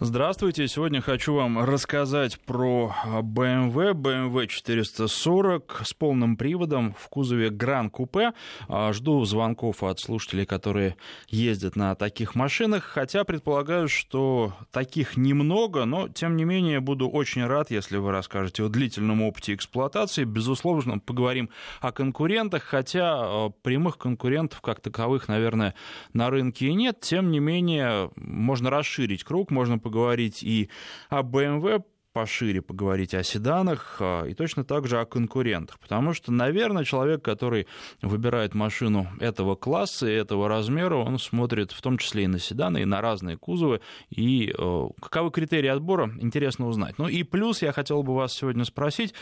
Здравствуйте. Сегодня хочу вам рассказать про BMW, BMW 440 с полным приводом в кузове Гран Купе. Жду звонков от слушателей, которые ездят на таких машинах, хотя предполагаю, что таких немного, но тем не менее буду очень рад, если вы расскажете о длительном опыте эксплуатации. Безусловно, поговорим о конкурентах, хотя а, прямых конкурентов как таковых, наверное, на рынке и нет. Тем не менее, можно расширить круг, можно поговорить и о BMW, пошире поговорить о седанах а, и точно так же о конкурентах. Потому что, наверное, человек, который выбирает машину этого класса и этого размера, он смотрит в том числе и на седаны, и на разные кузовы. И э, каковы критерии отбора, интересно узнать. Ну и плюс я хотел бы вас сегодня спросить,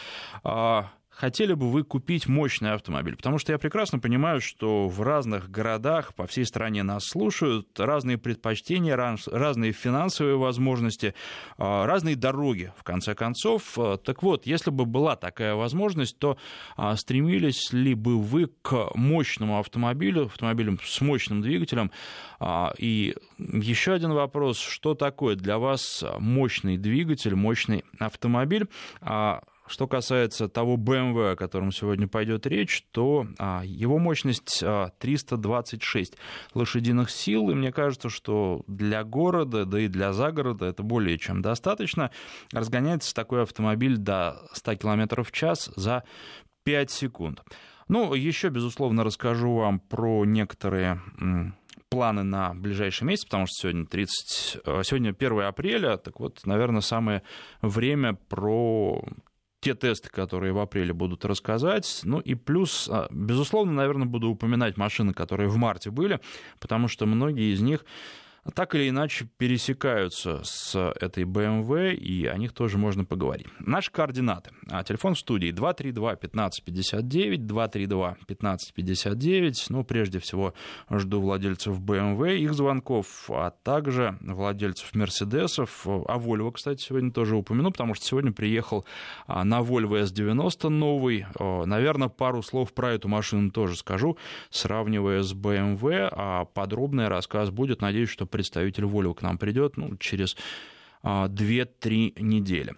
а, хотели бы вы купить мощный автомобиль? Потому что я прекрасно понимаю, что в разных городах по всей стране нас слушают, разные предпочтения, разные финансовые возможности, а, разные дороги, в конце концов. А, так вот, если бы была такая возможность, то а, стремились ли бы вы к мощному автомобилю, автомобилю с мощным двигателем? И еще один вопрос, что такое для вас мощный двигатель, мощный автомобиль? Что касается того BMW, о котором сегодня пойдет речь, то а, его мощность а, 326 лошадиных сил, и мне кажется, что для города, да и для загорода это более чем достаточно. Разгоняется такой автомобиль до 100 км в час за 5 секунд. Ну, еще, безусловно, расскажу вам про некоторые планы на ближайший месяц, потому что сегодня, 30, а, сегодня 1 апреля, так вот, наверное, самое время про те тесты, которые в апреле будут рассказать. Ну и плюс, а, безусловно, наверное, буду упоминать машины, которые в марте были, потому что многие из них так или иначе пересекаются с этой BMW, и о них тоже можно поговорить. Наши координаты. А, телефон в студии 232-1559, 232-1559. Ну, прежде всего, жду владельцев BMW, их звонков, а также владельцев Мерседесов. А Volvo, кстати, сегодня тоже упомяну, потому что сегодня приехал а, на Volvo S90 новый. Наверное, пару слов про эту машину тоже скажу, сравнивая с BMW, а подробный рассказ будет. Надеюсь, что представитель Volvo к нам придет ну, через 2-3 а, недели.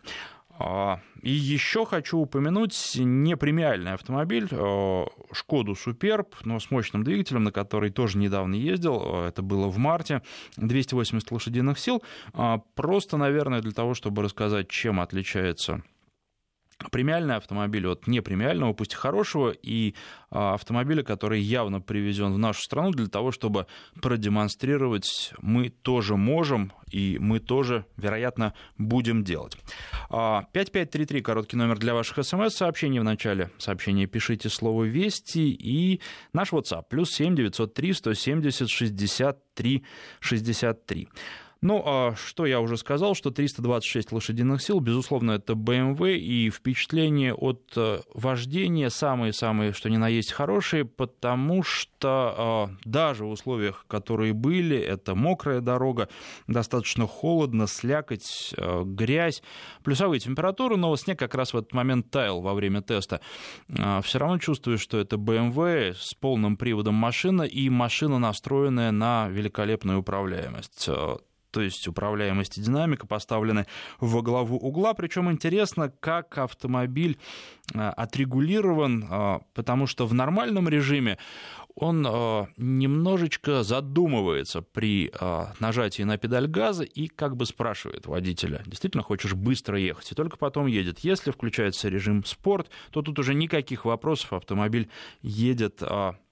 А, и еще хочу упомянуть непремиальный автомобиль а, Шкоду Суперб, но с мощным двигателем, на который тоже недавно ездил. Это было в марте. 280 лошадиных сил. Просто, наверное, для того, чтобы рассказать, чем отличается премиальный автомобиль от непремиального, пусть и хорошего, и а, автомобиля, который явно привезен в нашу страну для того, чтобы продемонстрировать, мы тоже можем, и мы тоже, вероятно, будем делать. 5533, а, короткий номер для ваших смс-сообщений. В начале сообщения пишите слово «Вести» и наш WhatsApp, плюс 7 903 170 63 63. Ну, а что я уже сказал, что 326 лошадиных сил, безусловно, это BMW, и впечатление от э, вождения самые-самые, что ни на есть, хорошие, потому что э, даже в условиях, которые были, это мокрая дорога, достаточно холодно, слякоть, э, грязь, плюсовые температуры, но снег как раз в этот момент таял во время теста. Все равно чувствую, что это BMW с полным приводом машина, и машина, настроенная на великолепную управляемость то есть управляемость и динамика поставлены во главу угла. Причем интересно, как автомобиль э, отрегулирован, э, потому что в нормальном режиме он э, немножечко задумывается при нажатии на педаль газа и как бы спрашивает водителя, действительно хочешь быстро ехать, и только потом едет. Если включается режим спорт, то тут уже никаких вопросов, автомобиль едет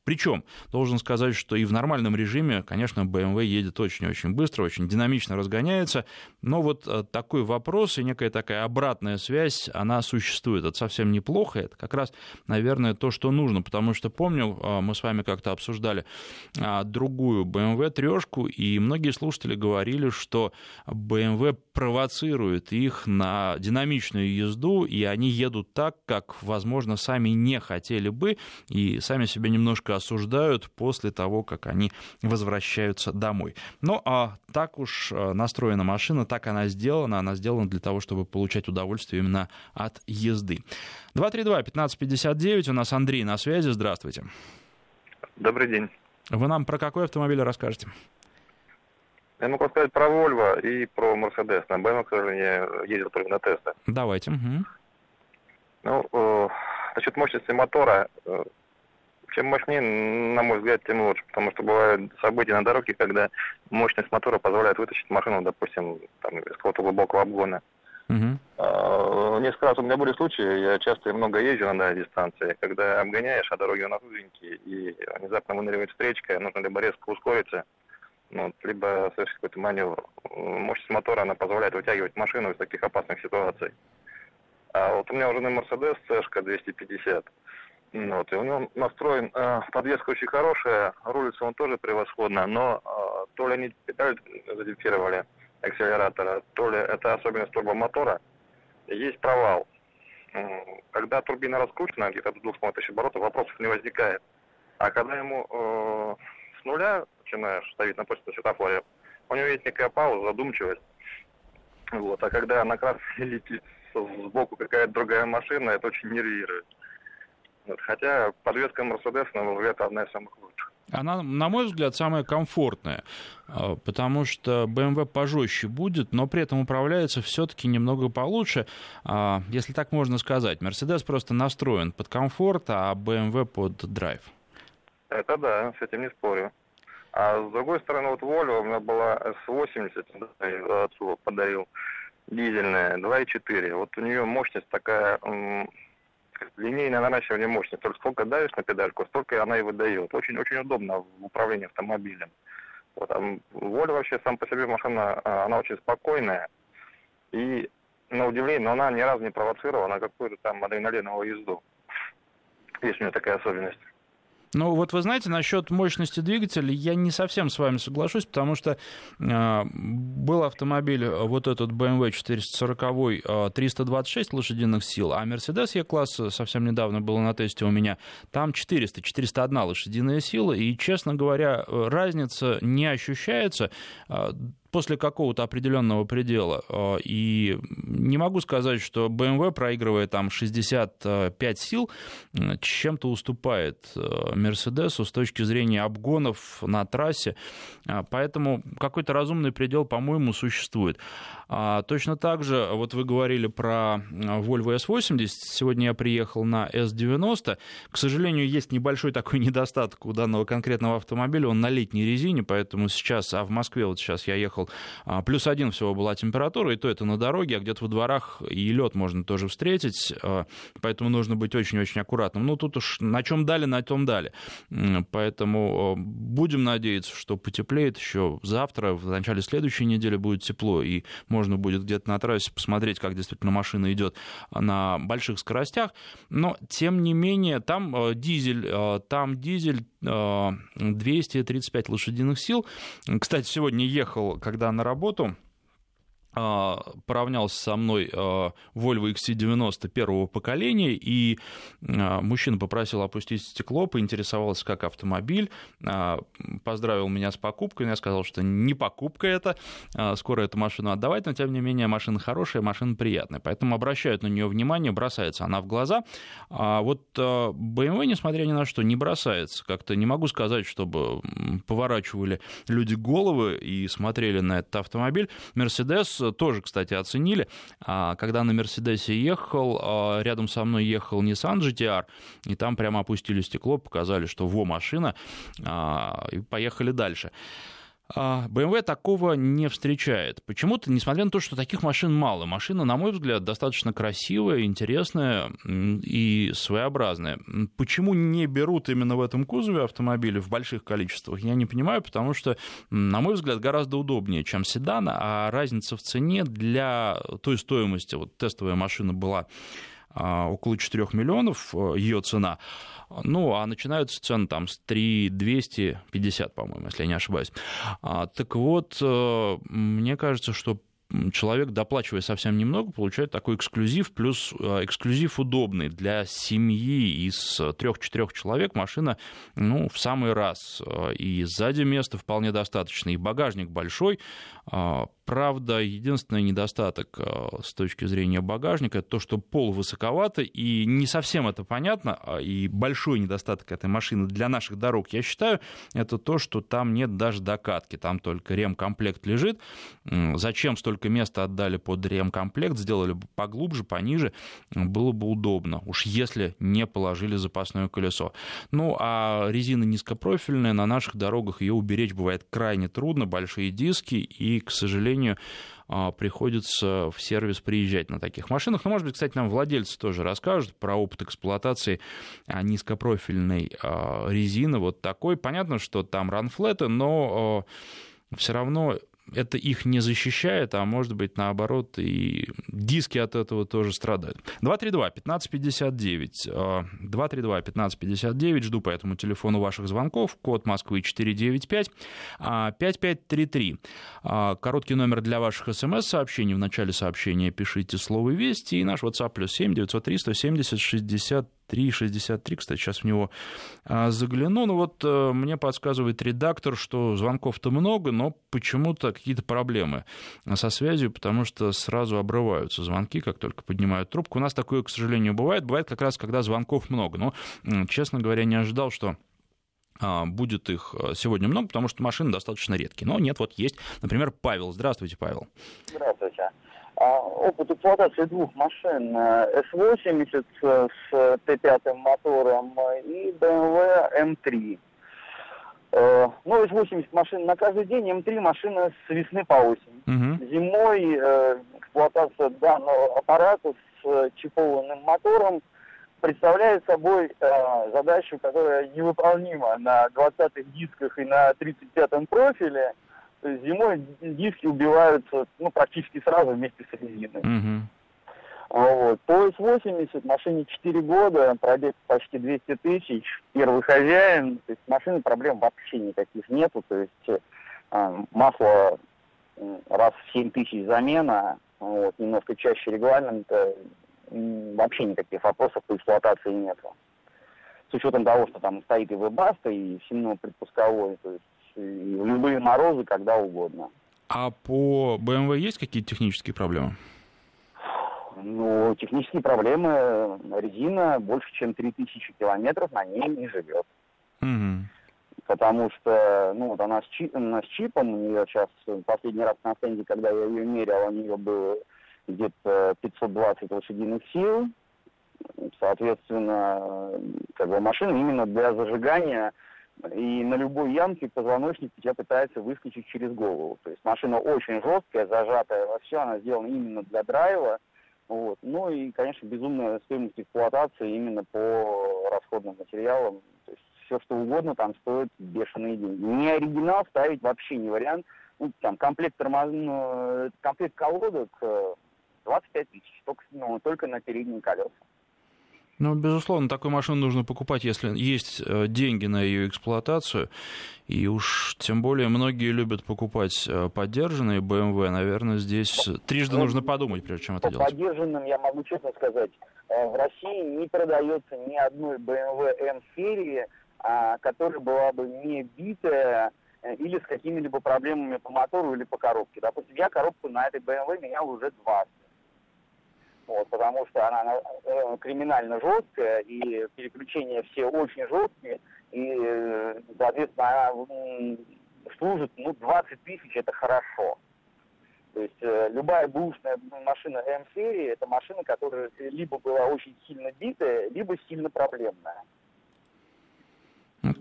причем, должен сказать, что и в нормальном режиме, конечно, BMW едет очень-очень быстро, очень динамично разгоняется, но вот э, такой вопрос и некая такая обратная связь, она существует. Это совсем неплохо, это как раз, наверное, то, что нужно, потому что помню, э, мы с вами как-то обсуждали э, другую BMW трешку, и многие слушатели говорили, что BMW провоцирует их на динамичную езду, и они едут так, как, возможно, сами не хотели бы, и сами себя немножко осуждают после того, как они возвращаются домой. Ну, а так уж э, настроена машина, так она сделана, она сделана для того, чтобы получать удовольствие именно от езды. 232-1559, у нас Андрей на связи, здравствуйте. Добрый день. Вы нам про какой автомобиль расскажете? Я могу сказать про Volvo и про Mercedes. На BMW, к сожалению, ездил только на тесты. Давайте. Угу. Ну, э, насчет мощности мотора, э, чем мощнее, на мой взгляд, тем лучше, потому что бывают события на дороге, когда мощность мотора позволяет вытащить машину, допустим, там, из какого-то глубокого обгона. Uh-huh. Несколько раз у меня были случаи, я часто и много езжу на дальней дистанции, когда обгоняешь, а дороги у нас узенькие, и внезапно выныривает встречка, нужно либо резко ускориться, ну, либо совершить какой-то маневр. Мощность мотора, она позволяет вытягивать машину из таких опасных ситуаций. А вот у меня уже на Mercedes C 250. Вот, и у него настроен, э, подвеска очень хорошая, рулится он тоже превосходно, но э, то ли они педаль задефировали акселератора, то ли это особенность турбомотора, есть провал. Когда турбина раскручена, где-то до 2,5 тысяч оборотов, вопросов не возникает. А когда ему э, с нуля начинаешь ставить на почту светофоре, у него есть некая пауза, задумчивость. Вот. А когда на красный летит сбоку какая-то другая машина, это очень нервирует. Хотя подвеска Mercedes, на мой взгляд, одна из самых лучших. Она, на мой взгляд, самая комфортная, а, потому что BMW пожестче будет, но при этом управляется все-таки немного получше, а, если так можно сказать. Mercedes просто настроен под комфорт, а BMW под драйв. Это да, с этим не спорю. А с другой стороны, вот Volvo у меня была S80, да, отцу подарил, дизельная, 2.4. Вот у нее мощность такая линейное наращивание мощности. Только сколько давишь на педальку, столько она и выдает. Очень, очень удобно в управлении автомобилем. Вот, а Volvo вообще сам по себе машина, а, она очень спокойная. И на удивление, но она ни разу не провоцировала на какую-то там адреналиновую езду. Есть у нее такая особенность. Ну, вот вы знаете, насчет мощности двигателя я не совсем с вами соглашусь, потому что э, был автомобиль, э, вот этот BMW 440, э, 326 лошадиных сил, а Mercedes E-класс совсем недавно был на тесте у меня, там 400, 401 лошадиная сила, и, честно говоря, э, разница не ощущается. Э, после какого-то определенного предела. Э, и не могу сказать, что BMW, проигрывая там 65 сил, чем-то уступает Мерседесу с точки зрения обгонов на трассе. Э, поэтому какой-то разумный предел, по-моему, существует. А, точно так же, вот вы говорили про Volvo S80, сегодня я приехал на S90. К сожалению, есть небольшой такой недостаток у данного конкретного автомобиля, он на летней резине, поэтому сейчас, а в Москве вот сейчас я ехал а, плюс один всего была температура, и то это на дороге, а где-то во дворах и лед можно тоже встретить, а, поэтому нужно быть очень-очень аккуратным. Ну, тут уж на чем дали, на том дали. Поэтому а, будем надеяться, что потеплеет еще завтра, в начале следующей недели будет тепло, и можно будет где-то на трассе посмотреть, как действительно машина идет на больших скоростях. Но, тем не менее, там дизель, там дизель 235 лошадиных сил. Кстати, сегодня ехал, когда на работу, поравнялся со мной а, Volvo XC90 первого поколения, и а, мужчина попросил опустить стекло, поинтересовался, как автомобиль, поздравил меня с покупкой, я сказал, что не покупка это, скоро эту машину отдавать, но тем не менее машина хорошая, машина приятная, поэтому обращают на нее внимание, бросается она в глаза. А вот BMW, несмотря ни на что, не бросается, как-то не могу сказать, чтобы поворачивали люди головы и смотрели на этот автомобиль. Mercedes тоже, кстати, оценили. А, когда на Мерседесе ехал, а, рядом со мной ехал Nissan GTR, и там прямо опустили стекло, показали, что во машина, а, и поехали дальше. BMW такого не встречает. Почему-то, несмотря на то, что таких машин мало, машина, на мой взгляд, достаточно красивая, интересная и своеобразная. Почему не берут именно в этом кузове автомобили в больших количествах, я не понимаю, потому что, на мой взгляд, гораздо удобнее, чем седан, а разница в цене для той стоимости, вот тестовая машина была а, около 4 миллионов, э, ее цена, ну, а начинаются цены там с 3 250, по-моему, если я не ошибаюсь. А, так вот, э, мне кажется, что человек, доплачивая совсем немного, получает такой эксклюзив, плюс э, эксклюзив удобный для семьи из трех-четырех человек. Машина, ну, в самый раз. И сзади места вполне достаточно, и багажник большой. Правда, единственный недостаток с точки зрения багажника, это то, что пол высоковато, и не совсем это понятно, а, и большой недостаток этой машины для наших дорог, я считаю, это то, что там нет даже докатки, там только ремкомплект лежит. Зачем столько места отдали под ремкомплект, сделали бы поглубже, пониже, было бы удобно, уж если не положили запасное колесо. Ну, а резина низкопрофильная, на наших дорогах ее уберечь бывает крайне трудно, большие диски, и, к сожалению, а, приходится в сервис приезжать на таких машинах. Ну, может быть, кстати, нам владельцы тоже расскажут про опыт эксплуатации а, низкопрофильной а, резины вот такой. Понятно, что там ранфлеты, но все равно это их не защищает, а может быть, наоборот, и диски от этого тоже страдают. 232-1559. 232-1559. Жду по этому телефону ваших звонков. Код Москвы 495. 5533. А, короткий номер для ваших смс-сообщений. В начале сообщения пишите слово «Вести». И наш WhatsApp плюс 7 903 170 60 3,63, кстати, сейчас в него а, загляну. Ну вот э, мне подсказывает редактор, что звонков-то много, но почему-то какие-то проблемы со связью, потому что сразу обрываются звонки, как только поднимают трубку. У нас такое, к сожалению, бывает. Бывает как раз, когда звонков много. Но, честно говоря, не ожидал, что а, будет их э, сегодня много, потому что машины достаточно редкие. Но нет, вот есть, например, Павел. Здравствуйте, Павел. Здравствуйте. Опыт эксплуатации двух машин S80 э, с Т5 мотором и BMW M3. Э, ну, S80 машин на каждый день, M3 машина с весны по осень. Угу. Зимой э, эксплуатация данного аппарата с чипованным мотором представляет собой задачу, которая невыполнима на 20-х дисках и на 35-м профиле – то есть зимой диски убиваются ну, практически сразу вместе с резиной. Угу. Вот. По S80 машине 4 года, пробег почти 200 тысяч, первый хозяин, то есть машины проблем вообще никаких нету, то есть э, масло раз в 7 тысяч замена, вот, немножко чаще регламента, вообще никаких вопросов по эксплуатации нету. С учетом того, что там стоит и вебаста, и сильно предпусковой, то есть и в любые морозы, когда угодно. А по BMW есть какие-то технические проблемы? Ну, технические проблемы. Резина больше, чем 3000 километров на ней не живет. Угу. Потому что, ну, вот она с, чип, она с чипом, у нее сейчас, последний раз на стенде, когда я ее мерял, у нее было где-то 520 лошадиных сил. Соответственно, как бы машина именно для зажигания и на любой ямке позвоночник тебя пытается выскочить через голову. То есть машина очень жесткая, зажатая во все, она сделана именно для драйва. Вот. Ну и, конечно, безумная стоимость эксплуатации именно по расходным материалам. То есть все, что угодно там стоит бешеные деньги. Не оригинал ставить вообще не вариант. Ну, там комплект, тормоз... Ну, комплект колодок 25 э, тысяч, только, ну, только на передние колеса. Ну, безусловно, такую машину нужно покупать, если есть э, деньги на ее эксплуатацию. И уж тем более многие любят покупать э, поддержанные BMW. Наверное, здесь трижды нужно подумать, прежде чем это делать. Поддержанным я могу честно сказать, э, в России не продается ни одной BMW M-серии, а, которая была бы не битая или с какими-либо проблемами по мотору или по коробке. Допустим, я коробку на этой BMW менял уже 20 вот, потому что она э, криминально жесткая, и переключения все очень жесткие, и, э, соответственно, она служит, ну, 20 тысяч это хорошо. То есть э, любая бушная машина М-серии, это машина, которая либо была очень сильно битая, либо сильно проблемная.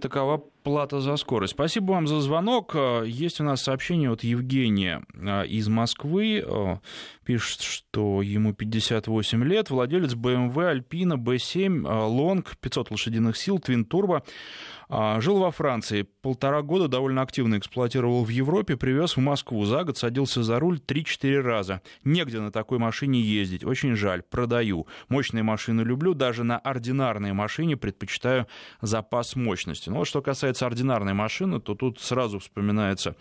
Такова плата за скорость. Спасибо вам за звонок. Есть у нас сообщение от Евгения а, из Москвы. Пишет, что ему 58 лет, владелец BMW Alpina B7 Long, 500 лошадиных сил, Twin Turbo. Жил во Франции, полтора года довольно активно эксплуатировал в Европе, привез в Москву. За год садился за руль 3-4 раза. Негде на такой машине ездить. Очень жаль. Продаю. Мощные машины люблю. Даже на ординарной машине предпочитаю запас мощности. Но вот что касается ординарной машины, то тут сразу вспоминается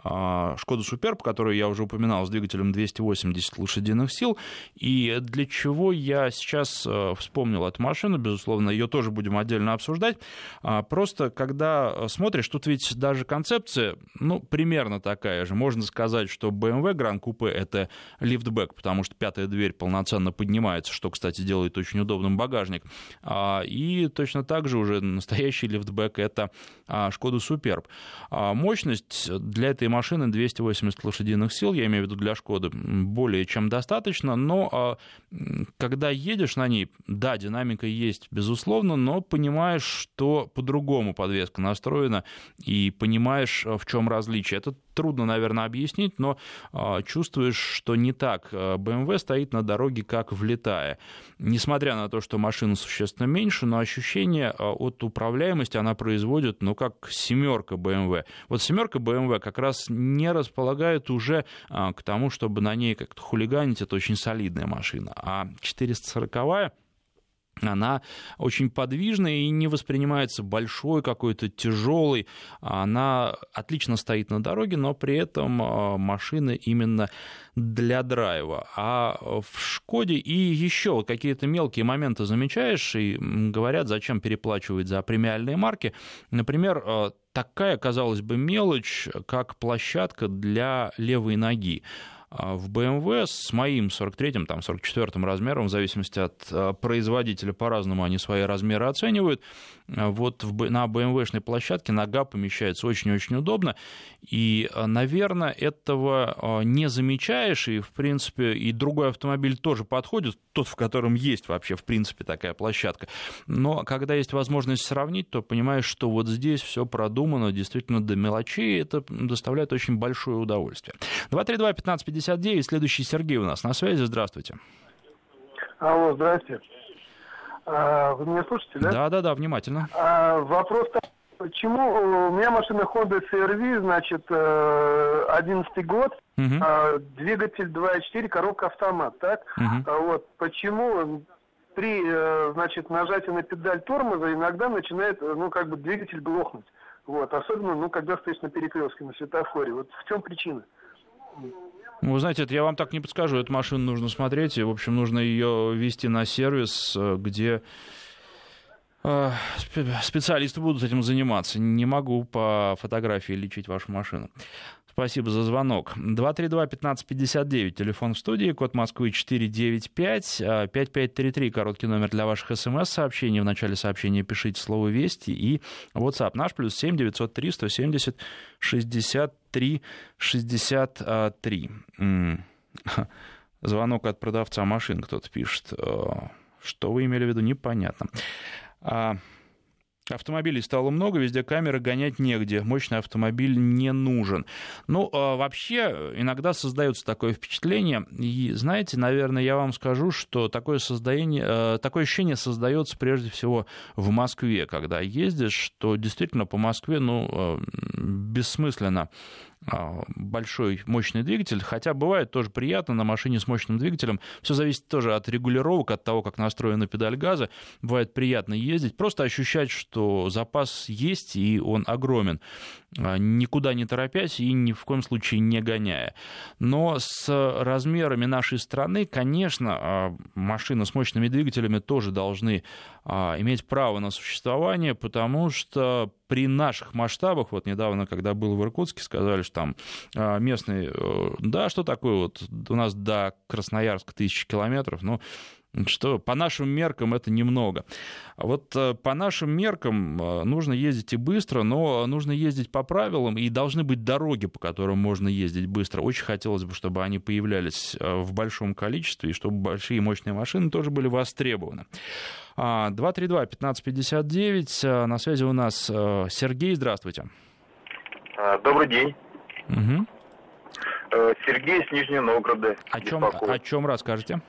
а, Шкоду Суперб, которую я уже упоминал, с двигателем 280 лошадиных сил. И для чего я сейчас э, вспомнил эту машину, безусловно, ее тоже будем отдельно обсуждать. А, просто когда смотришь, тут ведь даже концепция, ну, примерно такая же. Можно сказать, что BMW Grand Coupe — это лифтбэк, потому что пятая дверь полноценно поднимается, что, кстати, делает очень удобным багажник. А, и точно так же уже настоящий лифтбэк — это Шкода Суперб. Мощность для этой машины 280 лошадиных сил, я имею в виду для Шкоды, более чем достаточно, но а, когда едешь на ней, да, динамика есть, безусловно, но понимаешь, что по-другому подвеска настроена, и понимаешь, в чем различие. Это трудно, наверное, объяснить, но а, чувствуешь, что не так. BMW а, стоит на дороге, как влетая. Несмотря на то, что машина существенно меньше, но ощущение а, от управляемости она производит, ну, как семерка BMW. Вот семерка BMW как раз не располагает уже к тому, чтобы на ней как-то хулиганить. Это очень солидная машина. А 440 она очень подвижная и не воспринимается большой, какой-то тяжелой. Она отлично стоит на дороге, но при этом а, машина именно для драйва. А в Шкоде и еще какие-то мелкие моменты замечаешь и говорят, зачем переплачивать за премиальные марки. Например, а, такая, казалось бы, мелочь, как площадка для левой ноги. А в BMW с моим 43-м, там, 44-м размером, в зависимости от а, производителя, по-разному они свои размеры оценивают, вот в, на BMW-шной площадке нога помещается очень-очень удобно, и, наверное, этого не замечаешь, и, в принципе, и другой автомобиль тоже подходит, тот, в котором есть вообще, в принципе, такая площадка. Но когда есть возможность сравнить, то понимаешь, что вот здесь все продумано действительно до мелочей, это доставляет очень большое удовольствие. 232-1550 59. Следующий Сергей у нас на связи. Здравствуйте. Алло, здрасте. А, вы меня слушаете, да? Да, да, да, внимательно. А, вопрос почему у меня машина Honda CRV, значит, 11 э, год, угу. двигатель 2.4, коробка автомат, так? Угу. Вот, почему при, э, значит, нажатии на педаль тормоза иногда начинает, ну, как бы двигатель глохнуть. Вот, особенно, ну, когда стоишь на перекрестке, на светофоре. Вот в чем причина? Вы знаете, это я вам так не подскажу. Эту машину нужно смотреть, и, в общем, нужно ее вести на сервис, э, где э, специалисты будут этим заниматься. Не могу по фотографии лечить вашу машину. Спасибо за звонок. 232-1559, телефон в студии, код Москвы 495, 5533, короткий номер для ваших смс-сообщений. В начале сообщения пишите слово «Вести» и WhatsApp наш, плюс 7 903 170 63 63. Звонок от продавца машин кто-то пишет. Э, что вы имели в виду, непонятно. Автомобилей стало много, везде камеры, гонять негде, мощный автомобиль не нужен. Ну, а вообще, иногда создается такое впечатление, и, знаете, наверное, я вам скажу, что такое, создание, э, такое ощущение создается прежде всего в Москве, когда ездишь, что действительно по Москве, ну, э, бессмысленно большой мощный двигатель, хотя бывает тоже приятно на машине с мощным двигателем. Все зависит тоже от регулировок, от того, как настроена педаль газа. Бывает приятно ездить, просто ощущать, что запас есть и он огромен, а, никуда не торопясь и ни в коем случае не гоняя. Но с размерами нашей страны, конечно, а, машины с мощными двигателями тоже должны иметь право на существование, потому что при наших масштабах, вот недавно, когда был в Иркутске, сказали, что там а, местные, э, да, что такое вот, у нас до Красноярска тысячи километров, ну, что по нашим меркам это немного. Вот э, по нашим меркам э, нужно ездить и быстро, но нужно ездить по правилам, и должны быть дороги, по которым можно ездить быстро. Очень хотелось бы, чтобы они появлялись в большом количестве, и чтобы большие мощные машины тоже были востребованы. 232-1559. А, на связи у нас э, Сергей. Здравствуйте. А, добрый день. Угу. Сергей из Нижнего Новгорода. О чем, о чем расскажете?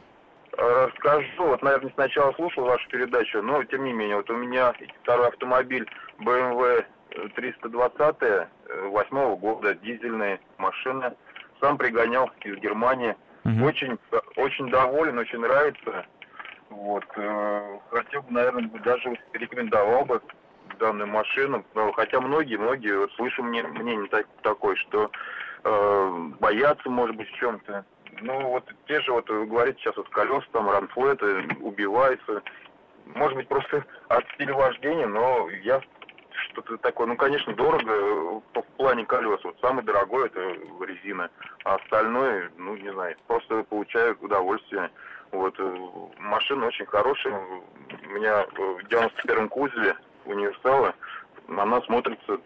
Расскажу. Вот, наверное, сначала слушал вашу передачу, но тем не менее, вот у меня второй автомобиль BMW 320 восьмого года, дизельная машина. Сам пригонял из Германии. Угу. Очень, очень доволен, очень нравится. Вот. Э, хотел бы, наверное, даже рекомендовал бы данную машину, хотя многие, многие, вот слышу мне, мнение так, такое, что э, боятся, может быть, в чем-то. Ну, вот те же, вот вы говорите сейчас, вот колеса, там, ранфлеты убиваются. Может быть, просто от стиля вождения, но я что-то такое, ну, конечно, дорого в плане колес. Вот самый дорогой это резина, а остальное, ну, не знаю, просто получаю удовольствие. Вот, э, машина очень хорошая. У меня в 91-м кузове универсала, она смотрится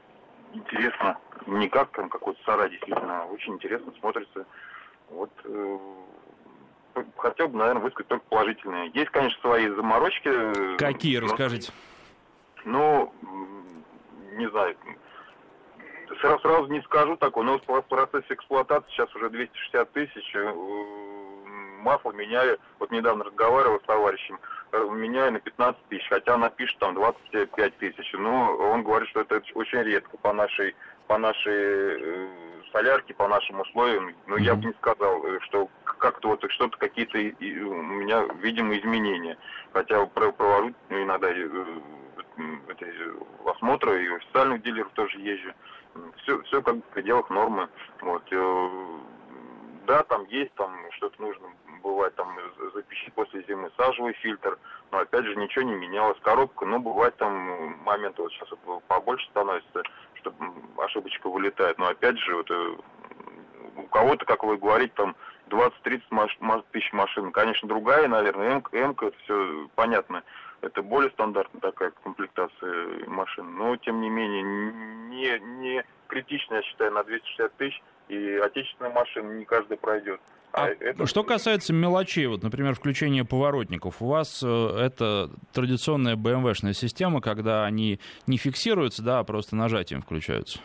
интересно. Не как там какой-то сарай, действительно, а очень интересно смотрится. Вот э, хотел бы, наверное, высказать только положительные. Есть, конечно, свои заморочки. Э, Какие, но, расскажите? Ну, не знаю, сразу, сразу не скажу такого, но в процессе эксплуатации сейчас уже 260 тысяч масло меняю, вот недавно разговаривал с товарищем, э, меняю на 15 тысяч, хотя она пишет там 25 тысяч. Но он говорит, что это очень редко по нашей, по нашей э, солярке, по нашим условиям. Но я бы не сказал, э, что как-то вот что-то какие-то у меня, видимо, изменения. Хотя провожу иногда эти осмотры и официальных дилеров тоже езжу. Все, все как в пределах нормы. Вот. Да, там есть, там что-то нужно бывает там запищит после зимы сажевый фильтр, но опять же ничего не менялось. Коробка, ну бывает там моменты, вот сейчас побольше становится, что ошибочка вылетает, но опять же вот э, у кого-то, как вы говорите, там 20-30 маш- тысяч машин, конечно, другая, наверное, М, М это все понятно, это более стандартная такая комплектация машин, но тем не менее не, не критично, я считаю, на 260 тысяч, и отечественная машина не каждый пройдет. А это... Что касается мелочей, вот, например, включения поворотников, у вас э, это традиционная BMW-шная система, когда они не фиксируются, да, а просто нажатием включаются?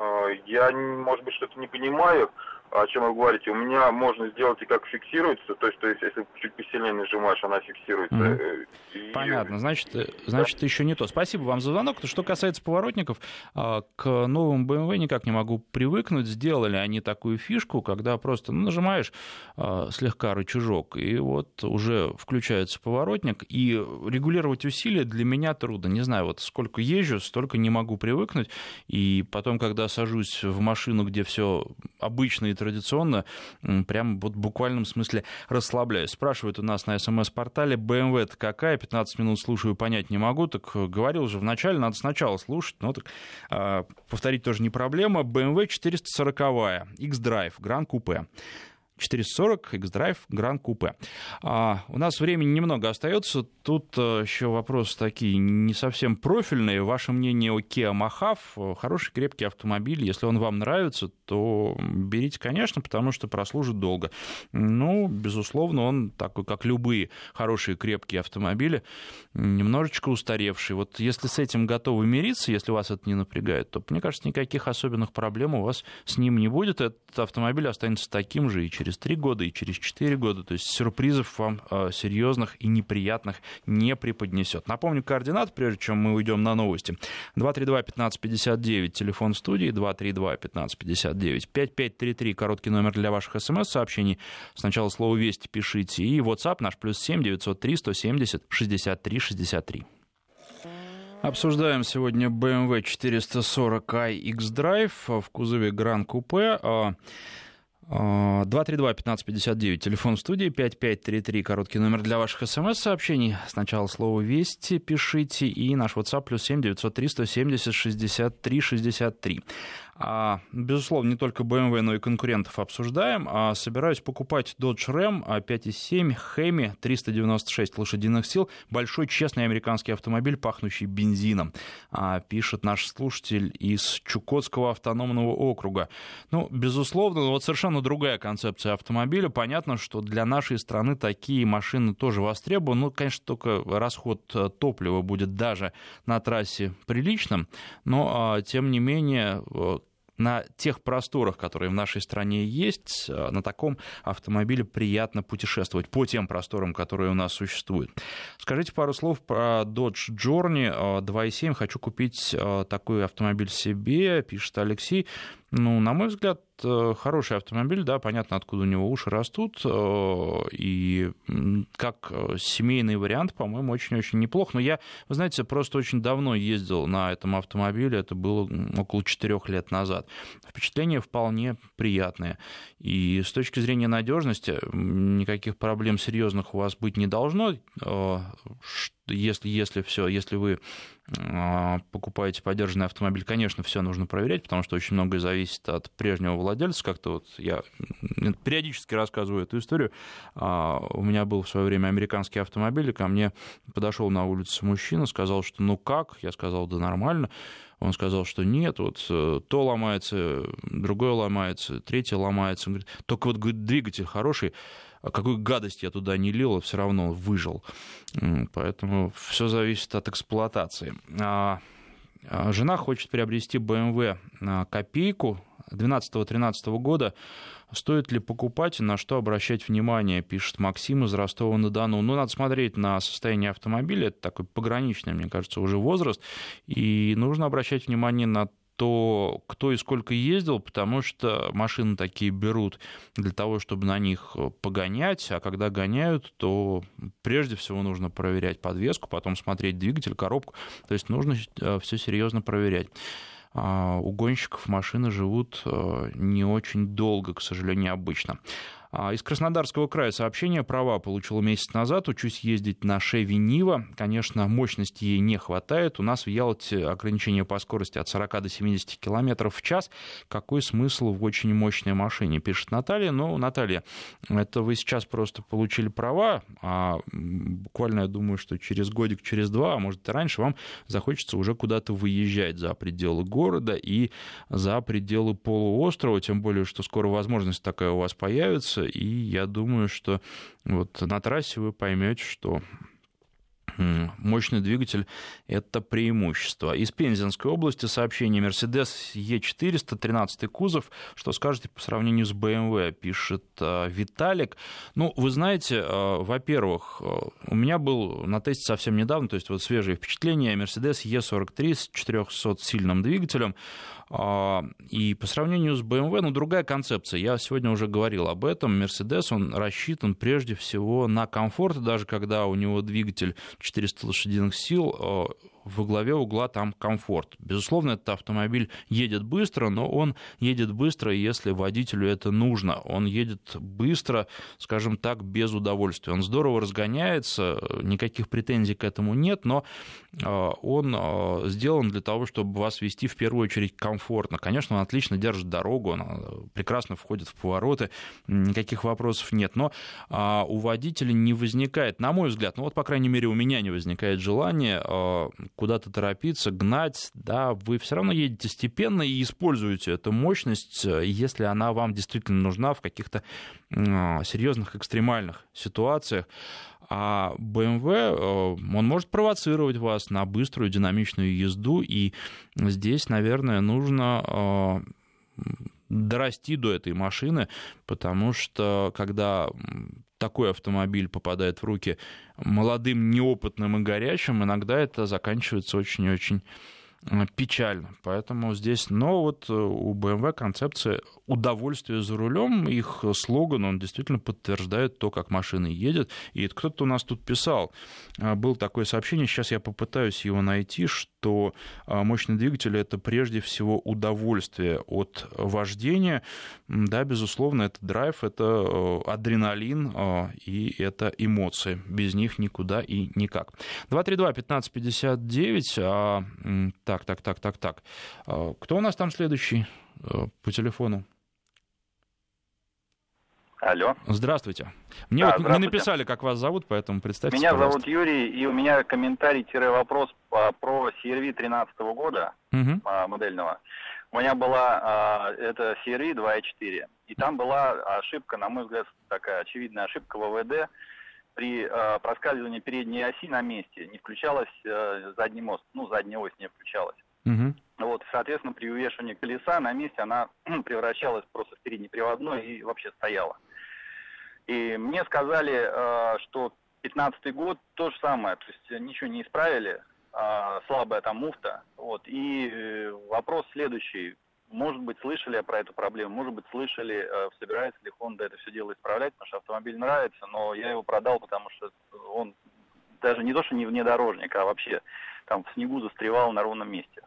А, я, может быть, что-то не понимаю о чем вы говорите, у меня можно сделать и как фиксируется, то есть, то есть если чуть посильнее нажимаешь, она фиксируется. Mm-hmm. И... Понятно, значит, э, значит да. еще не то. Спасибо вам за звонок. Что касается поворотников, а, к новым BMW никак не могу привыкнуть. Сделали они такую фишку, когда просто ну, нажимаешь а, слегка рычажок, и вот уже включается поворотник, и регулировать усилия для меня трудно. Не знаю, вот сколько езжу, столько не могу привыкнуть, и потом, когда сажусь в машину, где все обычно и традиционно, прям вот в буквальном смысле расслабляюсь. Спрашивают у нас на смс-портале, BMW это какая? 15 минут слушаю, понять не могу. Так э, говорил уже вначале, надо сначала слушать. Ну, так э, повторить тоже не проблема. BMW 440 X-Drive, Grand Coupe. 440 X-Drive Grand Coupe. А, у нас времени немного остается. Тут а, еще вопросы такие не совсем профильные. Ваше мнение о Kia Mahav. Хороший крепкий автомобиль. Если он вам нравится, то берите, конечно, потому что прослужит долго. Ну, безусловно, он такой, как любые хорошие крепкие автомобили, немножечко устаревший. Вот если с этим готовы мириться, если вас это не напрягает, то, мне кажется, никаких особенных проблем у вас с ним не будет. Этот автомобиль останется таким же и через через 3 года и через 4 года. То есть сюрпризов вам э, серьезных и неприятных не преподнесет. Напомню координат, прежде чем мы уйдем на новости. 232-1559, телефон студии, 232-1559, 5533, короткий номер для ваших смс-сообщений. Сначала слово «Вести» пишите. И WhatsApp наш плюс 7 903 170 63 63. Обсуждаем сегодня BMW 440i X-Drive в кузове Grand Coupe. 232-1559, телефон в студии, 5533, короткий номер для ваших смс-сообщений. Сначала слово «Вести» пишите, и наш WhatsApp плюс 7 903 170 63 63. А, безусловно, не только BMW, но и конкурентов обсуждаем. А, собираюсь покупать Dodge Ram 5.7 Hemi 396 лошадиных сил. Большой честный американский автомобиль, пахнущий бензином, а, пишет наш слушатель из Чукотского автономного округа. Ну, безусловно, вот совершенно другая концепция автомобиля. Понятно, что для нашей страны такие машины тоже востребованы. Ну, конечно, только расход э, топлива будет даже на трассе приличным, но, тем не менее, на тех просторах, которые в нашей стране есть, э, на таком автомобиле приятно путешествовать по тем просторам, которые у нас существуют. Скажите пару слов про Dodge Journey 2.7. Э, Хочу купить э, такой автомобиль себе, пишет Алексей. Ну, на мой взгляд, э, хороший автомобиль, да, понятно, откуда у него уши растут, э, и как э, семейный вариант, по-моему, очень-очень неплох. Но я, вы знаете, просто очень давно ездил на этом автомобиле, это было около четырех лет назад. Впечатления вполне приятные. И с точки зрения надежности никаких проблем серьезных у вас быть не должно, если, если все, если вы а, покупаете подержанный автомобиль, конечно, все нужно проверять, потому что очень многое зависит от прежнего владельца. Как-то вот я периодически рассказываю эту историю. А, у меня был в свое время американский автомобиль, и ко мне подошел на улице мужчина, сказал, что ну как? Я сказал, да нормально. Он сказал, что нет, вот э, то ломается, другое ломается, третье ломается. Он говорит, только вот говорит, двигатель хороший, какую гадость я туда не лил, все равно выжил. Поэтому все зависит от эксплуатации. А, а жена хочет приобрести BMW копейку 12-13 года. Стоит ли покупать и на что обращать внимание, пишет Максим из Ростова-на-Дону. Ну, надо смотреть на состояние автомобиля, это такой пограничный, мне кажется, уже возраст, и нужно обращать внимание на то кто и сколько ездил, потому что машины такие берут для того, чтобы на них погонять, а когда гоняют, то прежде всего нужно проверять подвеску, потом смотреть двигатель, коробку, то есть нужно э, все серьезно проверять. А, у гонщиков машины живут э, не очень долго, к сожалению, обычно. А, из Краснодарского края сообщение. Права получил месяц назад. Учусь ездить на Шеви Нива. Конечно, мощности ей не хватает. У нас в Ялте ограничение по скорости от 40 до 70 км в час. Какой смысл в очень мощной машине, пишет Наталья. Ну, Наталья, это вы сейчас просто получили права, а буквально, я думаю, что через годик, через два, а может и раньше, вам захочется уже куда-то выезжать за пределы города и за пределы полуострова, тем более, что скоро возможность такая у вас появится и я думаю, что вот на трассе вы поймете, что мощный двигатель – это преимущество. Из Пензенской области сообщение Mercedes E400, 13 кузов. Что скажете по сравнению с BMW, пишет э, Виталик. Ну, вы знаете, э, во-первых, э, у меня был на тесте совсем недавно, то есть вот свежие впечатления, Mercedes E43 с 400-сильным двигателем. А, и по сравнению с BMW, ну, другая концепция. Я сегодня уже говорил об этом. Mercedes, он рассчитан прежде всего на комфорт, даже когда у него двигатель 400 лошадиных сил, а, во главе угла там комфорт. Безусловно, этот автомобиль едет быстро, но он едет быстро, если водителю это нужно. Он едет быстро, скажем так, без удовольствия. Он здорово разгоняется, никаких претензий к этому нет, но а, он а, сделан для того, чтобы вас вести в первую очередь комфортно. Конечно, он отлично держит дорогу, он а, прекрасно входит в повороты, никаких вопросов нет. Но у водителя не возникает, на мой взгляд, ну вот, по крайней мере, у меня не возникает желания куда-то торопиться, гнать, да, вы все равно едете степенно и используете эту мощность, э, если она вам действительно нужна в каких-то серьезных экстремальных ситуациях. А BMW, э, он может провоцировать вас на быструю динамичную езду, и здесь, наверное, нужно э, дорасти до этой машины, потому что когда такой автомобиль попадает в руки молодым, неопытным и горячим, иногда это заканчивается очень-очень э, печально. Поэтому здесь, но вот э, у BMW концепция удовольствие за рулем, их слоган, он действительно подтверждает то, как машина едет. И кто-то у нас тут писал, а, было такое сообщение, сейчас я попытаюсь его найти, что мощный двигатель — это прежде всего удовольствие от вождения. Да, безусловно, это драйв, это э, адреналин а, и это эмоции. Без них никуда и никак. 232-1559. Так, так, так, так, так. Кто у нас там следующий э, по телефону? Алло. Здравствуйте. Мне да, вот здравствуйте. не написали, как вас зовут, поэтому представьтесь, Меня пожалуйста. зовут Юрий, и у меня комментарий-вопрос про CRV 13 года угу. модельного. У меня была а, это CRV 2.4, и там была ошибка, на мой взгляд, такая очевидная ошибка ВВД. При а, проскальзывании передней оси на месте не включалась а, задний мост, ну, задняя ось не включалась. Угу. Вот, соответственно, при увешивании колеса на месте она превращалась просто в переднеприводной и вообще стояла. И мне сказали, э, что 15 год то же самое, то есть ничего не исправили, слабая там муфта. Вот. И э, вопрос следующий. может быть, слышали про эту проблему, может быть, слышали, э, собирается ли Honda это все дело исправлять, потому что автомобиль нравится, но я его продал, потому что он даже не то, что не внедорожник, а вообще там в снегу застревал на ровном месте.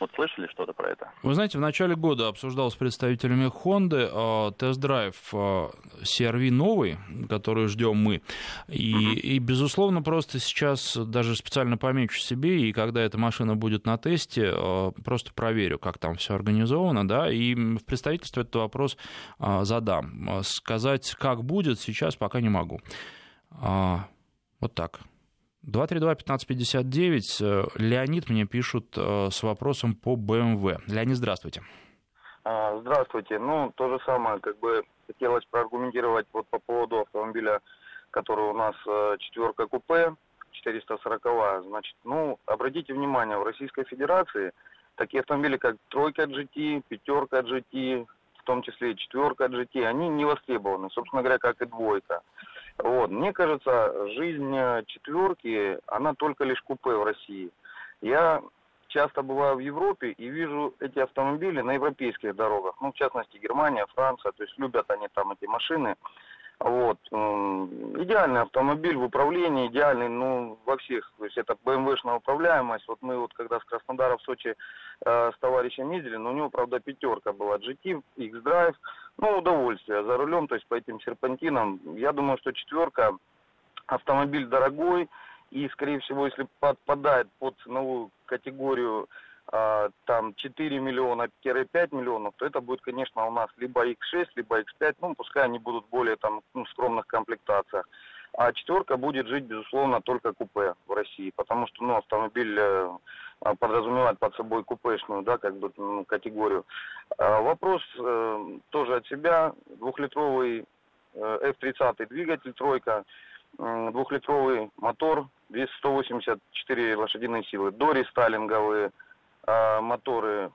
Вот слышали что-то про это? Вы знаете, в начале года обсуждал с представителями Honda э, тест-драйв э, CRV новый, который ждем мы. И, mm-hmm. и, безусловно, просто сейчас даже специально помечу себе, и когда эта машина будет на тесте, э, просто проверю, как там все организовано, да, и в представительстве этот вопрос э, задам. Сказать, как будет, сейчас пока не могу. Э, вот так. 232-1559. Э, Леонид мне пишут э, с вопросом по БМВ. Леонид, здравствуйте. А, здравствуйте. Ну, то же самое, как бы хотелось проаргументировать вот по поводу автомобиля, который у нас э, четверка купе, 440 Значит, ну, обратите внимание, в Российской Федерации такие автомобили, как тройка GT, пятерка GT, в том числе и четверка GT, они не востребованы, собственно говоря, как и двойка. Вот. Мне кажется, жизнь э, четверки, она только лишь купе в России. Я часто бываю в Европе и вижу эти автомобили на европейских дорогах, ну, в частности, Германия, Франция, то есть любят они там эти машины. Вот. Идеальный автомобиль в управлении, идеальный, ну, во всех, то есть это BMW-шная управляемость. Вот мы вот когда с Краснодара в Сочи э, с товарищем ездили, но у него, правда, пятерка была, GT, X-Drive, ну, удовольствие за рулем, то есть по этим серпантинам. Я думаю, что четверка, автомобиль дорогой, и, скорее всего, если подпадает под ценовую категорию а, там 4 миллиона-5 миллионов, то это будет, конечно, у нас либо X6, либо X5, ну, пускай они будут более там ну, скромных комплектациях. А четверка будет жить, безусловно, только купе в России, потому что, ну, автомобиль э, подразумевает под собой купешную, да, как бы, ну, категорию. А вопрос э, тоже от себя. Двухлитровый э, F30 двигатель, тройка, э, двухлитровый мотор, 284 лошадиные силы, до рестайлинговые, а моторы,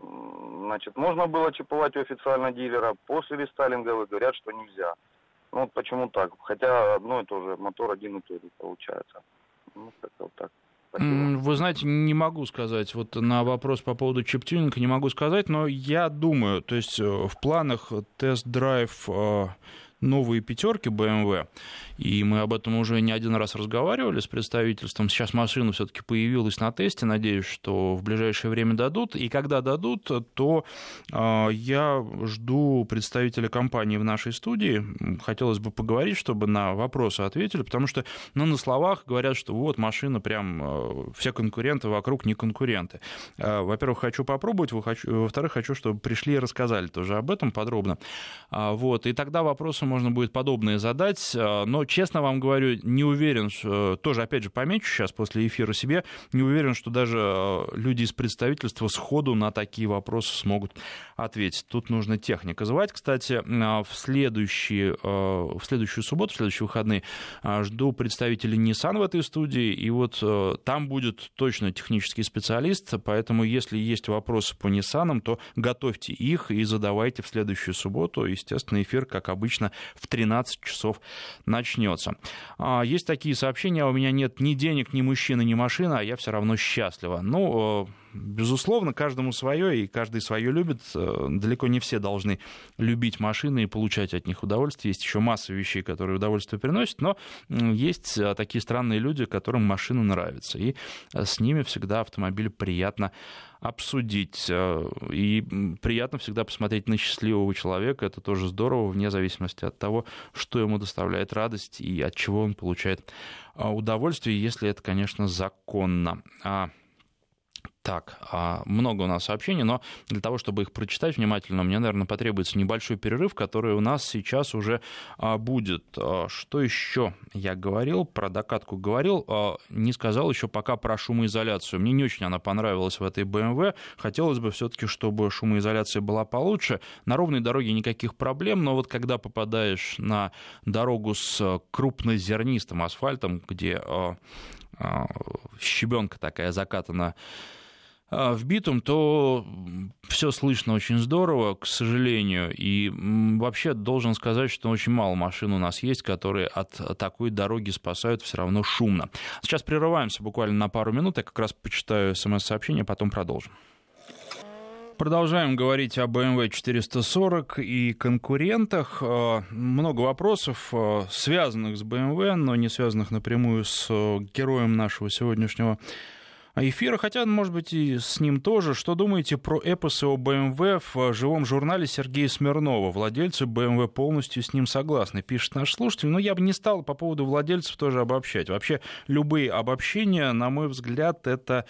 значит, можно было чиповать у официально дилера, после рестайлинговых говорят, что нельзя. Ну, вот почему так? Хотя одно и то же, мотор один и тот же получается. Ну, как-то вот так. Спасибо. Вы знаете, не могу сказать. Вот на вопрос по поводу чиптюнинга не могу сказать, но я думаю, то есть э, в планах тест-драйв э, новые пятерки BMW, и мы об этом уже не один раз разговаривали с представительством. Сейчас машина все-таки появилась на тесте, надеюсь, что в ближайшее время дадут. И когда дадут, то э, я жду представителя компании в нашей студии. Хотелось бы поговорить, чтобы на вопросы ответили, потому что ну, на словах говорят, что вот машина прям э, все конкуренты вокруг не конкуренты. Э, во-первых, хочу попробовать, во-вторых, хочу, чтобы пришли и рассказали тоже об этом подробно. Вот, и тогда вопросы можно будет подобные задать, э, но честно вам говорю, не уверен, что, тоже, опять же, помечу сейчас после эфира себе, не уверен, что даже э, люди из представительства сходу на такие вопросы смогут ответить. Тут нужно техника звать. Кстати, э, в, следующий, в следующую субботу, в следующие выходные жду представителей Nissan в этой студии, и вот там будет точно технический специалист, поэтому если есть вопросы по Nissan, то готовьте их и задавайте в следующую субботу. Естественно, эфир, как обычно, в 13 часов начнется. А, есть такие сообщения, «А у меня нет ни денег, ни мужчины, ни машины, а я все равно счастлива. Ну, безусловно, каждому свое, и каждый свое любит. Э, далеко не все должны любить машины и получать от них удовольствие. Есть еще масса вещей, которые удовольствие приносят, но есть э, такие странные люди, которым машины нравятся. И э, с ними всегда автомобиль приятно обсудить. И приятно всегда посмотреть на счастливого человека. Это тоже здорово, вне зависимости от того, что ему доставляет радость и от чего он получает удовольствие, если это, конечно, законно. Так, а, много у нас сообщений, но для того, чтобы их прочитать внимательно, мне, наверное, потребуется небольшой перерыв, который у нас сейчас уже а, будет. А, что еще я говорил? Про докатку говорил, не сказал еще пока про шумоизоляцию. Мне не очень она понравилась в этой BMW. Хотелось бы все-таки, чтобы шумоизоляция была получше. На ровной дороге никаких проблем, но вот когда попадаешь на дорогу с крупнозернистым асфальтом, где щебенка такая закатана а, в битум, то все слышно очень здорово, к сожалению. И вообще должен сказать, что очень мало машин у нас есть, которые от такой дороги спасают все равно шумно. Сейчас прерываемся буквально на пару минут. Я как раз почитаю смс-сообщение, потом продолжим. Продолжаем говорить о BMW 440 и конкурентах. Э, много вопросов, э, связанных с BMW, но не связанных напрямую с э, героем нашего сегодняшнего эфира, хотя, может быть, и с ним тоже. Что думаете про эпосы о BMW в живом журнале Сергея Смирнова? Владельцы BMW полностью с ним согласны, пишет наш слушатель. Но я бы не стал по поводу владельцев тоже обобщать. Вообще, любые обобщения, на мой взгляд, это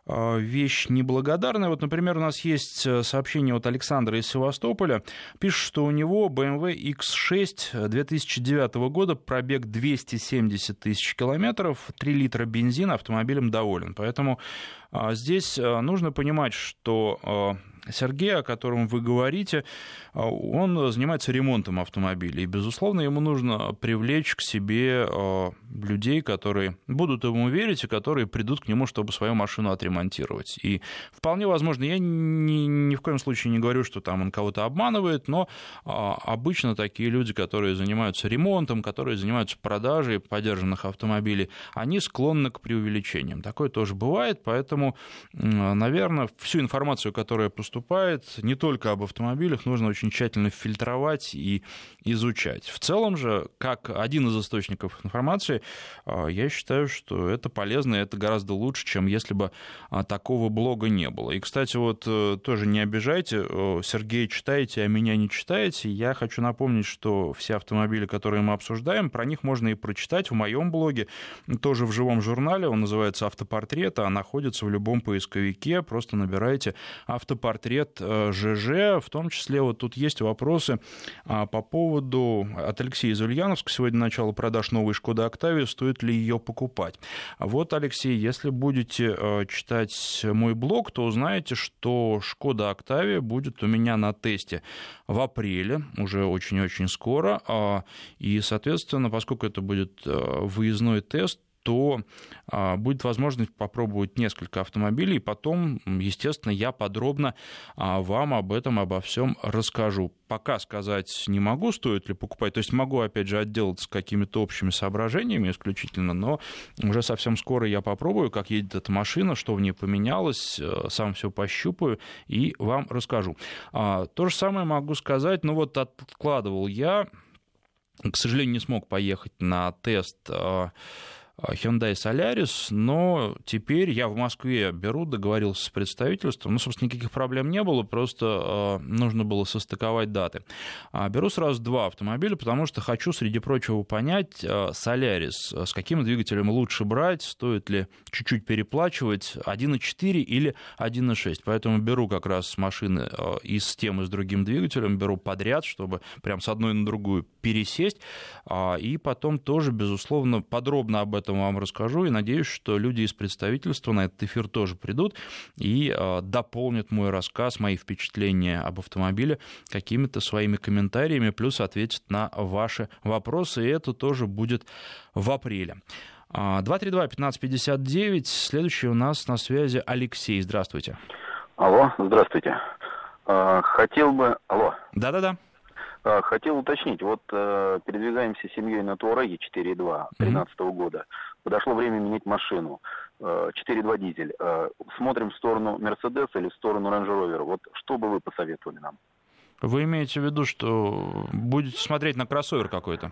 а, вещь неблагодарная. Вот, например, у нас есть э, сообщение от Александра из Севастополя. Пишет, что у него BMW X6 2009 года, пробег 270 тысяч километров, 3 литра бензина, автомобилем доволен. Поэтому а, здесь э, нужно понимать, что э, Сергей, о котором вы говорите, а, он занимается ремонтом автомобилей. И, безусловно, ему нужно привлечь к себе а, людей, которые будут ему верить и которые придут к нему, чтобы свою машину отремонтировать. И вполне возможно, я ни, ни в коем случае не говорю, что там он кого-то обманывает, но а, обычно такие люди, которые занимаются ремонтом, которые занимаются продажей подержанных автомобилей, они склонны к преувеличениям. Такое тоже бывает, поэтому, наверное, всю информацию, которая поступает поступает, не только об автомобилях, нужно очень тщательно фильтровать и изучать. В целом же, как один из источников информации, а, я считаю, что это полезно, и это гораздо лучше, чем если бы а, такого блога не было. И, кстати, вот э, тоже не обижайте, Сергей читаете, а меня не читаете. Я хочу напомнить, что все автомобили, которые мы обсуждаем, про них можно и прочитать в моем блоге, тоже в живом журнале, он называется «Автопортрет», а находится в любом поисковике, просто набирайте «Автопортрет» портрет ЖЖ, в том числе вот тут есть вопросы а, по поводу от Алексея из Ульяновска. Сегодня начало продаж новой Шкода Октавии, стоит ли ее покупать? Вот, Алексей, если будете э, читать мой блог, то узнаете, что Шкода Октавия будет у меня на тесте в апреле, уже очень-очень скоро. А, и, соответственно, поскольку это будет э, выездной тест, то а, будет возможность попробовать несколько автомобилей, и потом, естественно, я подробно а, вам об этом, обо всем расскажу. Пока сказать не могу, стоит ли покупать, то есть могу, опять же, отделаться какими-то общими соображениями исключительно, но уже совсем скоро я попробую, как едет эта машина, что в ней поменялось, э, сам все пощупаю и вам расскажу. А, то же самое могу сказать, ну вот откладывал я, к сожалению, не смог поехать на тест Hyundai Solaris, но теперь я в Москве беру, договорился с представительством, ну, собственно, никаких проблем не было, просто э, нужно было состыковать даты. А, беру сразу два автомобиля, потому что хочу, среди прочего, понять, Solaris, с каким двигателем лучше брать, стоит ли чуть-чуть переплачивать 1.4 или 1.6, поэтому беру как раз машины и с тем, и с другим двигателем, беру подряд, чтобы прям с одной на другую пересесть, а, и потом тоже, безусловно, подробно об этом этом вам расскажу, и надеюсь, что люди из представительства на этот эфир тоже придут и а, дополнят мой рассказ, мои впечатления об автомобиле какими-то своими комментариями, плюс ответят на ваши вопросы, и это тоже будет в апреле. 232-1559, а, следующий у нас на связи Алексей, здравствуйте. Алло, здравствуйте. А, хотел бы... Алло. Да-да-да. А, хотел уточнить, вот э, передвигаемся семьей на Туареге 4.2 2013 mm-hmm. года. Подошло время менять машину. Э, 4.2 дизель. Э, смотрим в сторону Мерседес или в сторону Range Rover. Вот что бы вы посоветовали нам? Вы имеете в виду, что будете смотреть на кроссовер какой-то?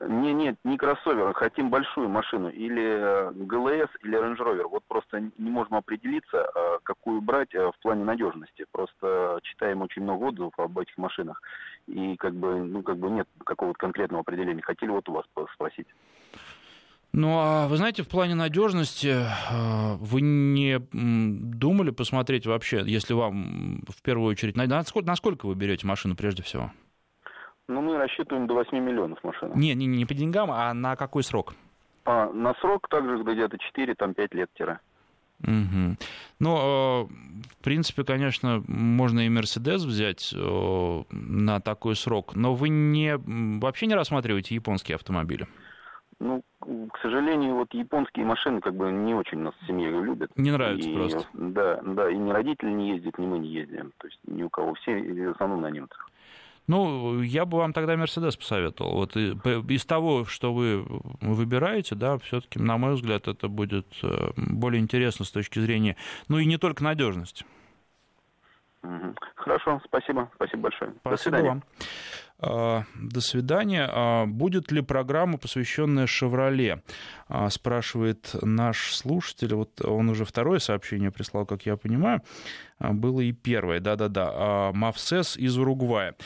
Не, нет, не кроссовер, хотим большую машину, или э, ГЛС, или Range Rover. Вот просто не можем определиться, э, какую брать э, в плане надежности. Просто читаем очень много отзывов об этих машинах, и как бы, ну, как бы нет какого-то конкретного определения. Хотели вот у вас спросить. Ну, а вы знаете, в плане надежности вы не думали посмотреть вообще, если вам в первую очередь, насколько, насколько вы берете машину прежде всего? Ну, мы рассчитываем до 8 миллионов машин. Не, не, не по деньгам, а на какой срок? А, на срок также где-то 4-5 лет тире. Угу. Ну, э, в принципе, конечно, можно и Мерседес взять э, на такой срок, но вы не, вообще не рассматриваете японские автомобили? Ну, к сожалению, вот японские машины как бы не очень нас в семье любят. Не нравится и, просто. Да, да, и ни родители не ездят, ни мы не ездим. То есть ни у кого. Все в основном на немцах. Ну, я бы вам тогда Мерседес посоветовал. Вот из того, что вы выбираете, да, все-таки, на мой взгляд, это будет э, более интересно с точки зрения, ну и не только надежности. Хорошо, спасибо, спасибо большое. Спасибо До свидания. вам. А, до свидания. А, будет ли программа, посвященная «Шевроле»? А, спрашивает наш слушатель. Вот он уже второе сообщение прислал, как я понимаю. Было и первое, да-да-да. Мавсес из Уругвая.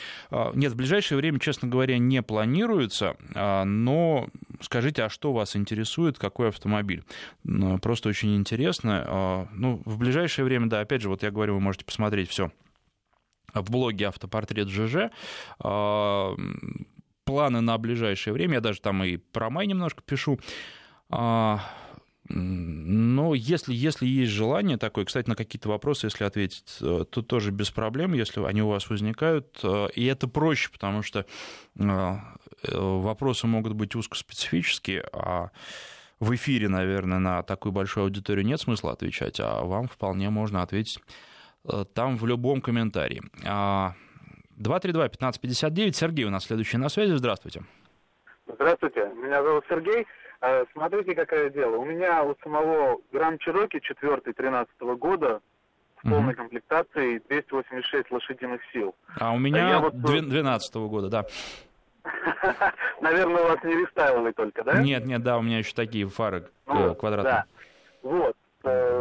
Нет, в ближайшее время, честно говоря, не планируется, но скажите, а что вас интересует, какой автомобиль? Просто очень интересно. Ну, в ближайшее время, да, опять же, вот я говорю, вы можете посмотреть все в блоге «Автопортрет ЖЖ». А, планы на ближайшее время, я даже там и про май немножко пишу. А, но если, если есть желание такое, кстати, на какие-то вопросы, если ответить, э, то тоже без проблем, если они у вас возникают. Э, и это проще, потому что э, вопросы могут быть узкоспецифические, а в эфире, наверное, на такую большую аудиторию нет смысла отвечать, а вам вполне можно ответить там в любом комментарии. 232-1559. А, Сергей у нас следующий на связи. Здравствуйте. Здравствуйте. Меня зовут Сергей. Э, смотрите, какое дело. У меня у самого Гранд Чироки 4 13 года в полной угу. комплектации 286 лошадиных сил. А у меня Я вот... 12 года, да. Наверное, у вас не рестайловый только, да? Нет, нет, да, у меня еще такие фары ну, квадратные. Да. Вот.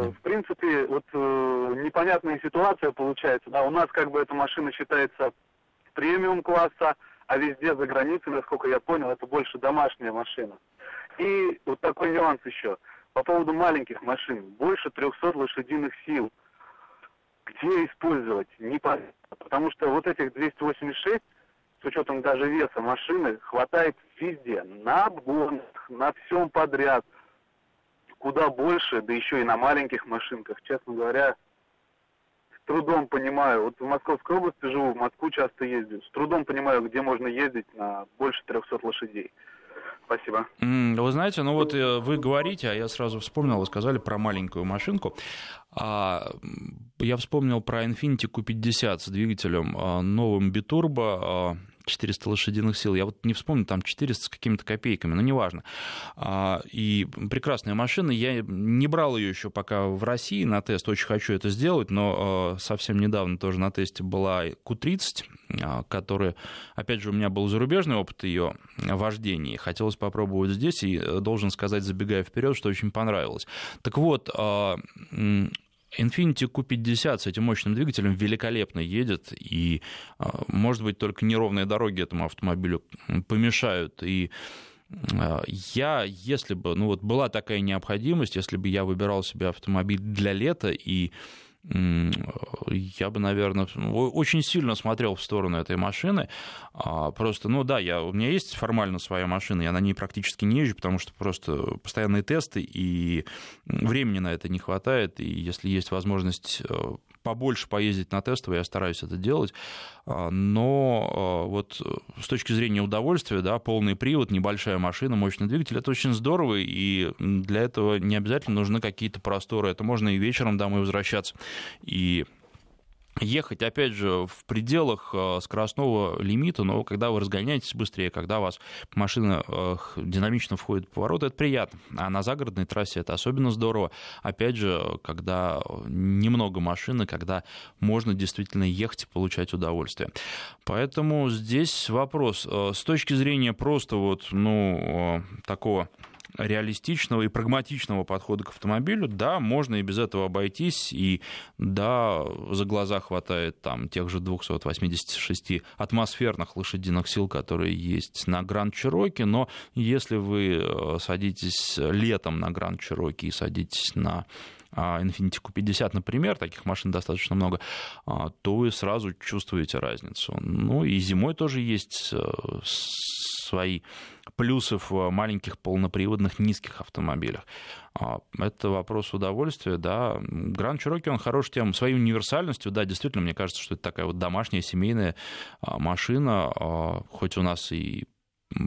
В принципе, вот э, непонятная ситуация получается. Да, у нас как бы эта машина считается премиум класса, а везде за границей, насколько я понял, это больше домашняя машина. И вот такой нюанс еще. По поводу маленьких машин. Больше 300 лошадиных сил. Где использовать? Непонятно. Потому что вот этих 286, с учетом даже веса машины, хватает везде. На обгонах, на всем подряд – куда больше, да еще и на маленьких машинках, честно говоря, с трудом понимаю. Вот в Московской области живу, в Москву часто ездю. С трудом понимаю, где можно ездить на больше 300 лошадей. Спасибо. Вы знаете, ну вот э, вы говорите, а я сразу вспомнил, вы сказали про маленькую машинку. А я вспомнил про Infiniti Q50 с двигателем а, новым битурбо 400 лошадиных сил. Я вот не вспомню, там 400 с какими-то копейками, но неважно. А, и прекрасная машина. Я не брал ее еще пока в России на тест. Очень хочу это сделать, но а, совсем недавно тоже на тесте была Q30, а, которая, опять же, у меня был зарубежный опыт ее вождения. Хотелось попробовать здесь, и э, должен сказать, забегая вперед, что очень понравилось. Так вот, Infiniti Q50 с этим мощным двигателем великолепно едет, и, а, может быть, только неровные дороги этому автомобилю помешают. И а, я, если бы, ну вот была такая необходимость, если бы я выбирал себе автомобиль для лета и я бы, наверное, очень сильно смотрел в сторону этой машины. А, просто, ну да, я, у меня есть формально своя машина, я на ней практически не езжу, потому что просто постоянные тесты, и времени на это не хватает. И если есть возможность э, побольше поездить на тестовые, я стараюсь это делать, а, но а, вот э, с точки зрения удовольствия, да, полный привод, небольшая машина, мощный двигатель, это очень здорово, и для этого не обязательно нужны какие-то просторы, это можно и вечером домой возвращаться, и ехать, опять же, в пределах э, скоростного лимита, но когда вы разгоняетесь быстрее, когда у вас машина э, динамично входит в поворот, это приятно. А на загородной трассе это особенно здорово. Опять же, когда немного машины, когда можно действительно ехать и получать удовольствие. Поэтому здесь вопрос. Э, с точки зрения просто вот, ну, такого реалистичного и прагматичного подхода к автомобилю, да, можно и без этого обойтись, и да, за глаза хватает там тех же 286 атмосферных лошадиных сил, которые есть на Гранд Чироке, но если вы э, садитесь летом на Гранд Чироке и садитесь на Infiniti Q50, например, таких машин достаточно много, а, то вы сразу чувствуете разницу. Ну и зимой тоже есть э, свои плюсы в маленьких полноприводных низких автомобилях. А, это вопрос удовольствия, да. Гранд Чироки, он хорош тем, своей универсальностью, да, действительно, мне кажется, что это такая вот домашняя семейная машина, хоть у нас и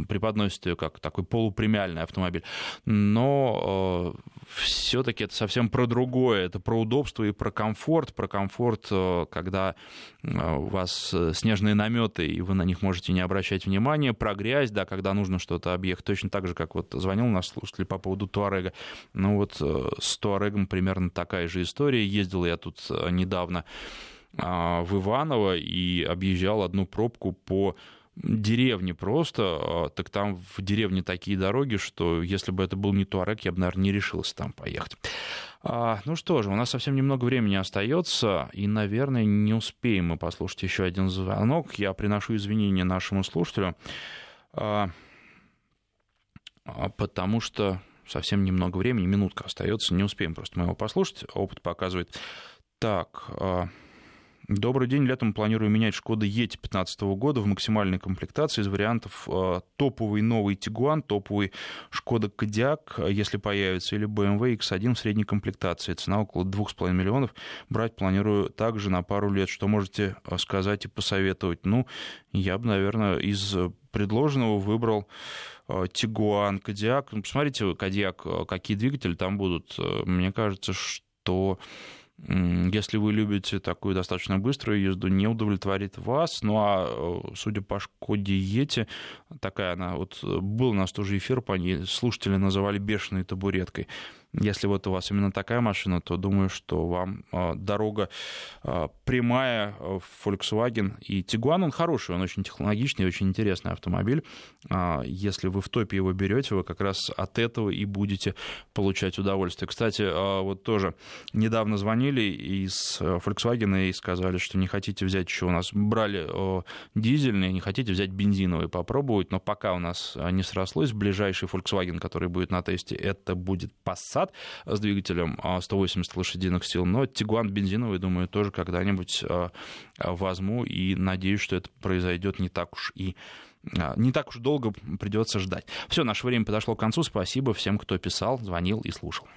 преподносит ее как такой полупремиальный автомобиль. Но э, все-таки это совсем про другое. Это про удобство и про комфорт. Про комфорт, э, когда э, у вас снежные наметы, и вы на них можете не обращать внимания. Про грязь, да, когда нужно что-то объехать. Точно так же, как вот звонил наш слушатель по поводу Туарега. Ну вот с Туарегом примерно такая же история. Ездил я тут недавно в Иваново и объезжал одну пробку по деревне просто, так там в деревне такие дороги, что если бы это был не Туарек, я бы, наверное, не решился там поехать. А, ну что же, у нас совсем немного времени остается, и, наверное, не успеем мы послушать еще один звонок. Я приношу извинения нашему слушателю, а, а, потому что совсем немного времени, минутка остается, не успеем просто мы его послушать. Опыт показывает. Так, а, Добрый день. Летом планирую менять Шкода Ети 2015 года в максимальной комплектации из вариантов э, топовый новый Тигуан, топовый Шкода Кодиак, если появится, или BMW X1 в средней комплектации. Цена около 2,5 миллионов. Брать планирую также на пару лет. Что можете э, сказать и посоветовать? Ну, я бы, наверное, из предложенного выбрал э, Тигуан, Кодиак. Ну, посмотрите, Кодиак, какие двигатели там будут. Мне кажется, что если вы любите такую достаточно быструю езду, не удовлетворит вас. Ну а э, судя по Шкоде Ети, такая она, вот э, был у нас тоже эфир, по ней слушатели называли бешеной табуреткой. Если вот у вас именно такая машина, то думаю, что вам а, дорога а, прямая в Volkswagen. И Tiguan, он хороший, он очень технологичный, очень интересный автомобиль. А, если вы в топе его берете, вы как раз от этого и будете получать удовольствие. Кстати, вот тоже недавно звонили из Volkswagen и сказали, что не хотите взять еще у нас брали дизельный, не хотите взять бензиновый попробовать, но пока у нас не срослось, ближайший Volkswagen, который будет на тесте, это будет Passat Passat с двигателем 180 а, лошадиных сил, но Тигуан бензиновый, думаю, тоже когда-нибудь а, возьму и надеюсь, что это произойдет не так уж и а, не так уж долго придется ждать. Все, наше время подошло к концу. Спасибо всем, кто писал, звонил и слушал.